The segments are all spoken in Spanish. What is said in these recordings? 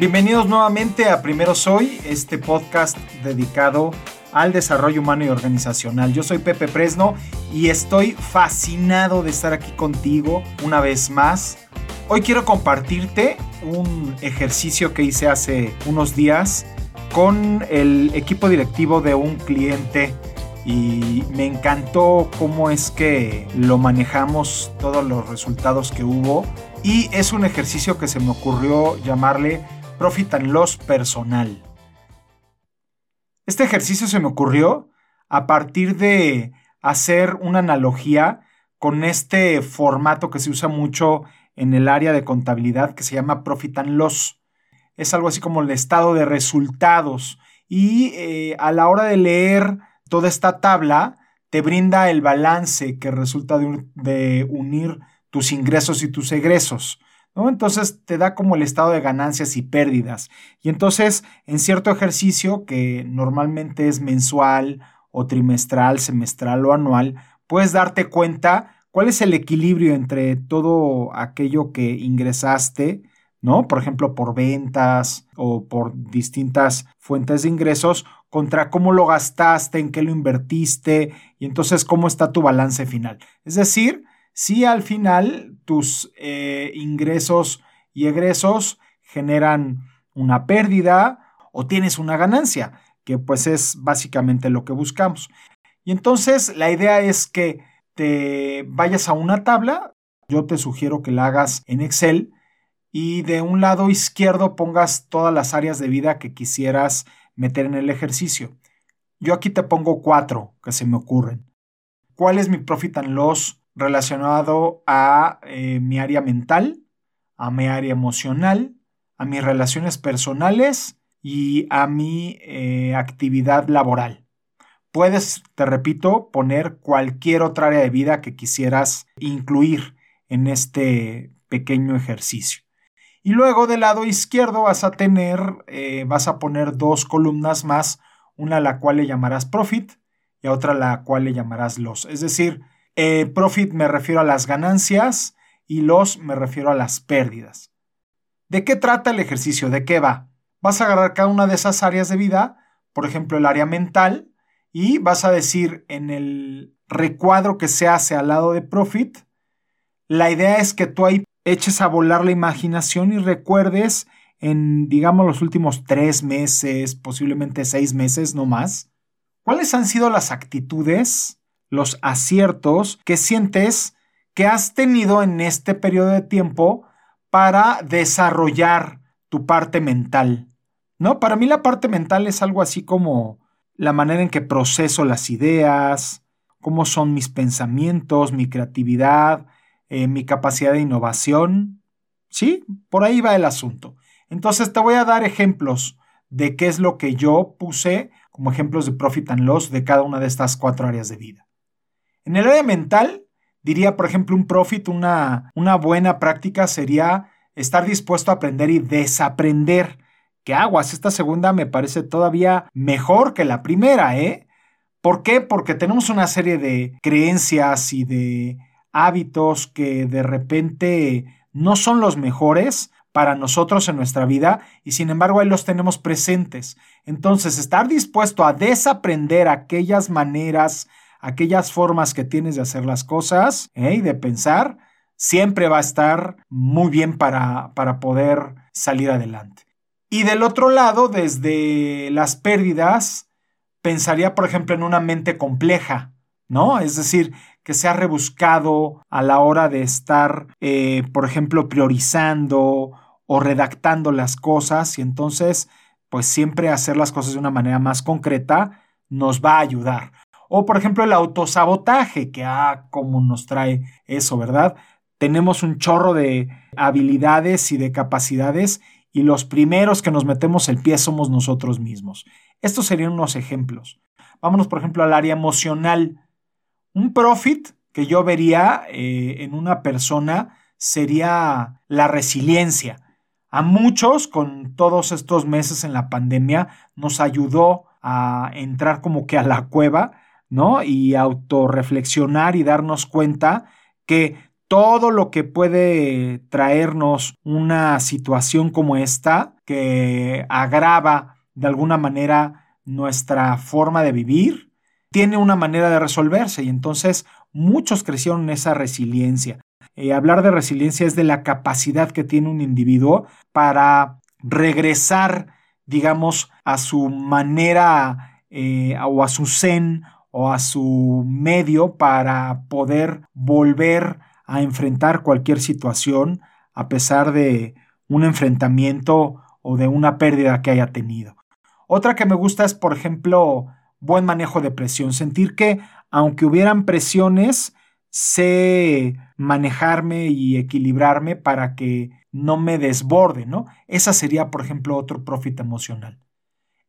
Bienvenidos nuevamente a Primero Soy, este podcast dedicado al desarrollo humano y organizacional. Yo soy Pepe Presno y estoy fascinado de estar aquí contigo una vez más. Hoy quiero compartirte un ejercicio que hice hace unos días con el equipo directivo de un cliente y me encantó cómo es que lo manejamos, todos los resultados que hubo y es un ejercicio que se me ocurrió llamarle Profit and Loss personal. Este ejercicio se me ocurrió a partir de hacer una analogía con este formato que se usa mucho en el área de contabilidad que se llama Profit and Loss. Es algo así como el estado de resultados y eh, a la hora de leer toda esta tabla te brinda el balance que resulta de unir tus ingresos y tus egresos. Entonces te da como el estado de ganancias y pérdidas. Y entonces en cierto ejercicio que normalmente es mensual o trimestral, semestral o anual, puedes darte cuenta cuál es el equilibrio entre todo aquello que ingresaste, ¿no? Por ejemplo, por ventas o por distintas fuentes de ingresos, contra cómo lo gastaste, en qué lo invertiste y entonces cómo está tu balance final. Es decir, si al final tus eh, ingresos y egresos generan una pérdida o tienes una ganancia, que pues es básicamente lo que buscamos. Y entonces la idea es que te vayas a una tabla, yo te sugiero que la hagas en Excel y de un lado izquierdo pongas todas las áreas de vida que quisieras meter en el ejercicio. Yo aquí te pongo cuatro que se me ocurren. ¿Cuál es mi profit and loss relacionado a eh, mi área mental, a mi área emocional, a mis relaciones personales y a mi eh, actividad laboral. Puedes, te repito, poner cualquier otra área de vida que quisieras incluir en este pequeño ejercicio. Y luego del lado izquierdo vas a tener, eh, vas a poner dos columnas más, una a la cual le llamarás profit y otra la cual le llamarás loss. Es decir, eh, profit me refiero a las ganancias y loss me refiero a las pérdidas. ¿De qué trata el ejercicio? ¿De qué va? Vas a agarrar cada una de esas áreas de vida, por ejemplo el área mental, y vas a decir en el recuadro que se hace al lado de profit, la idea es que tú ahí eches a volar la imaginación y recuerdes en, digamos, los últimos tres meses, posiblemente seis meses, no más, cuáles han sido las actitudes los aciertos que sientes que has tenido en este periodo de tiempo para desarrollar tu parte mental. ¿No? Para mí la parte mental es algo así como la manera en que proceso las ideas, cómo son mis pensamientos, mi creatividad, eh, mi capacidad de innovación. ¿Sí? Por ahí va el asunto. Entonces te voy a dar ejemplos de qué es lo que yo puse como ejemplos de profit and loss de cada una de estas cuatro áreas de vida. En el área mental, diría, por ejemplo, un profit, una, buena práctica sería estar dispuesto a aprender y desaprender. ¿Qué aguas? Esta segunda me parece todavía mejor que la primera, ¿eh? ¿Por qué? Porque tenemos una serie de creencias y de hábitos que de repente no son los mejores para nosotros en nuestra vida y sin embargo ahí los tenemos presentes. Entonces, estar dispuesto a desaprender aquellas maneras, aquellas formas que tienes de hacer las cosas ¿eh? y de pensar, siempre va a estar muy bien para, para poder salir adelante. Y del otro lado, desde las pérdidas, pensaría, por ejemplo, en una mente compleja, ¿no? Es decir, que sea rebuscado a la hora de estar, eh, por ejemplo, priorizando o redactando las cosas y entonces, pues siempre hacer las cosas de una manera más concreta nos va a ayudar. O por ejemplo el autosabotaje, que ah, cómo nos trae eso, ¿verdad? Tenemos un chorro de habilidades y de capacidades y los primeros que nos metemos el pie somos nosotros mismos. Estos serían unos ejemplos. Vámonos por ejemplo al área emocional. Un profit que yo vería eh, en una persona sería la resiliencia. A muchos, con todos estos meses en la pandemia, nos ayudó a entrar como que a la cueva ¿no? Y autorreflexionar y darnos cuenta que todo lo que puede traernos una situación como esta que agrava de alguna manera nuestra forma de vivir, tiene una manera de resolverse y entonces muchos crecieron en esa resiliencia. Eh, hablar de resiliencia es de la capacidad que tiene un individuo para regresar, digamos, a su manera eh, o a su zen o a su medio para poder volver a enfrentar cualquier situación a pesar de un enfrentamiento o de una pérdida que haya tenido. Otra que me gusta es, por ejemplo, buen manejo de presión, sentir que aunque hubieran presiones, sé manejarme y equilibrarme para que no me desborde, ¿no? Esa sería, por ejemplo, otro profit emocional.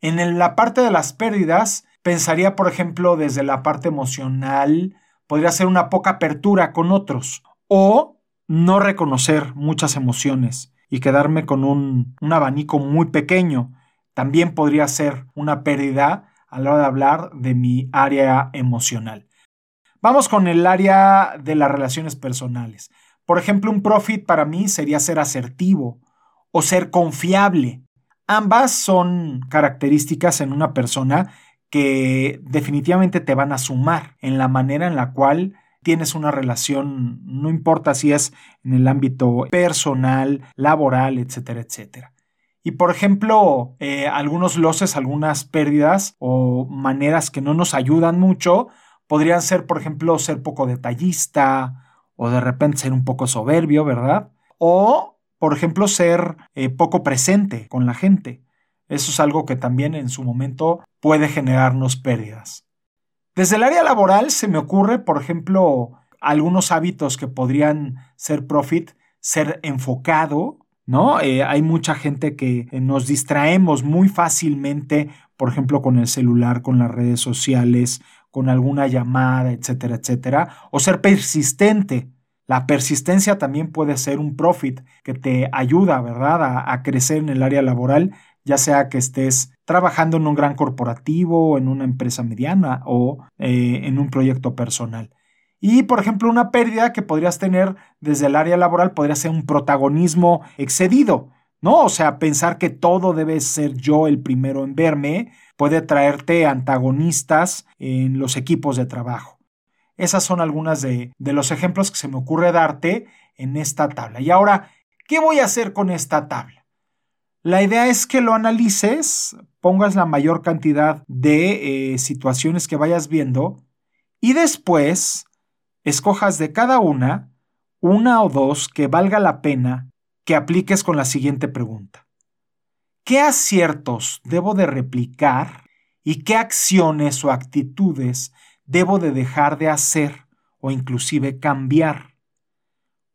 En la parte de las pérdidas, pensaría, por ejemplo, desde la parte emocional, podría ser una poca apertura con otros o no reconocer muchas emociones y quedarme con un, abanico muy pequeño. También podría ser una pérdida a la hora de hablar de mi área emocional. Vamos con el área de las relaciones personales. Por ejemplo, un profit para mí sería ser asertivo o ser confiable. Ambas son características en una persona que definitivamente te van a sumar en la manera en la cual tienes una relación, no importa si es en el ámbito personal, laboral, etcétera, etcétera. Y por ejemplo, eh, algunos losses, algunas pérdidas o maneras que no nos ayudan mucho, podrían ser, por ejemplo, ser poco detallista o de repente ser un poco soberbio, ¿verdad? O, por ejemplo, ser eh, poco presente con la gente. Eso es algo que también en su momento puede generarnos pérdidas. Desde el área laboral se me ocurre, por ejemplo, algunos hábitos que podrían ser profit, ser enfocado, ¿no? Eh, hay mucha gente que nos distraemos muy fácilmente, por ejemplo, con el celular, con las redes sociales, con alguna llamada, etcétera, etcétera, o ser persistente. La persistencia también puede ser un profit que te ayuda, ¿verdad?, a, crecer en el área laboral ya sea que estés trabajando en un gran corporativo, en una empresa mediana o eh, en un proyecto personal. Y, por ejemplo, una pérdida que podrías tener desde el área laboral podría ser un protagonismo excedido, ¿no? O sea, pensar que todo debe ser yo el primero en verme puede traerte antagonistas en los equipos de trabajo. Esas son algunas de, de los ejemplos que se me ocurre darte en esta tabla. Y ahora, ¿qué voy a hacer con esta tabla? La idea es que lo analices, pongas la mayor cantidad de eh, situaciones que vayas viendo y después escojas de cada una una o dos que valga la pena que apliques con la siguiente pregunta. ¿Qué aciertos debo de replicar y qué acciones o actitudes debo de dejar de hacer o inclusive cambiar?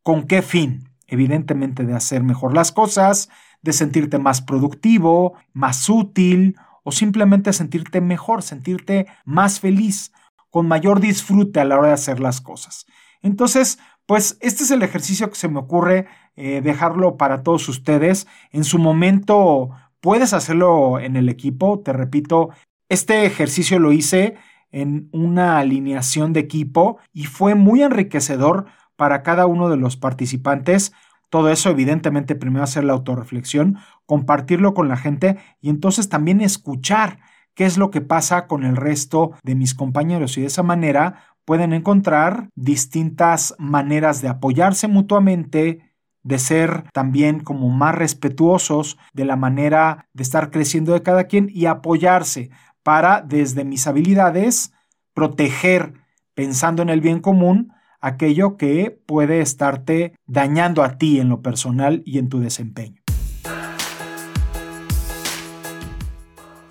¿Con qué fin? Evidentemente de hacer mejor las cosas, de sentirte más productivo, más útil o simplemente sentirte mejor, sentirte más feliz, con mayor disfrute a la hora de hacer las cosas. Entonces, pues este es el ejercicio que se me ocurre eh, dejarlo para todos ustedes. En su momento puedes hacerlo en el equipo, te repito, este ejercicio lo hice en una alineación de equipo y fue muy enriquecedor para cada uno de los participantes. Todo eso, evidentemente, primero hacer la autorreflexión, compartirlo con la gente y entonces también escuchar qué es lo que pasa con el resto de mis compañeros. Y de esa manera pueden encontrar distintas maneras de apoyarse mutuamente, de ser también como más respetuosos de la manera de estar creciendo de cada quien y apoyarse para desde mis habilidades proteger pensando en el bien común aquello que puede estarte dañando a ti en lo personal y en tu desempeño.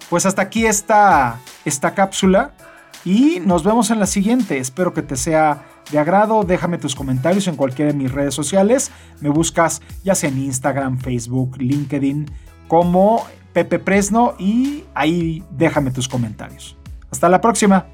Pues hasta aquí está esta cápsula y nos vemos en la siguiente. Espero que te sea de agrado. Déjame tus comentarios en cualquiera de mis redes sociales. Me buscas ya sea en Instagram, Facebook, LinkedIn como Pepe Presno y ahí déjame tus comentarios. Hasta la próxima.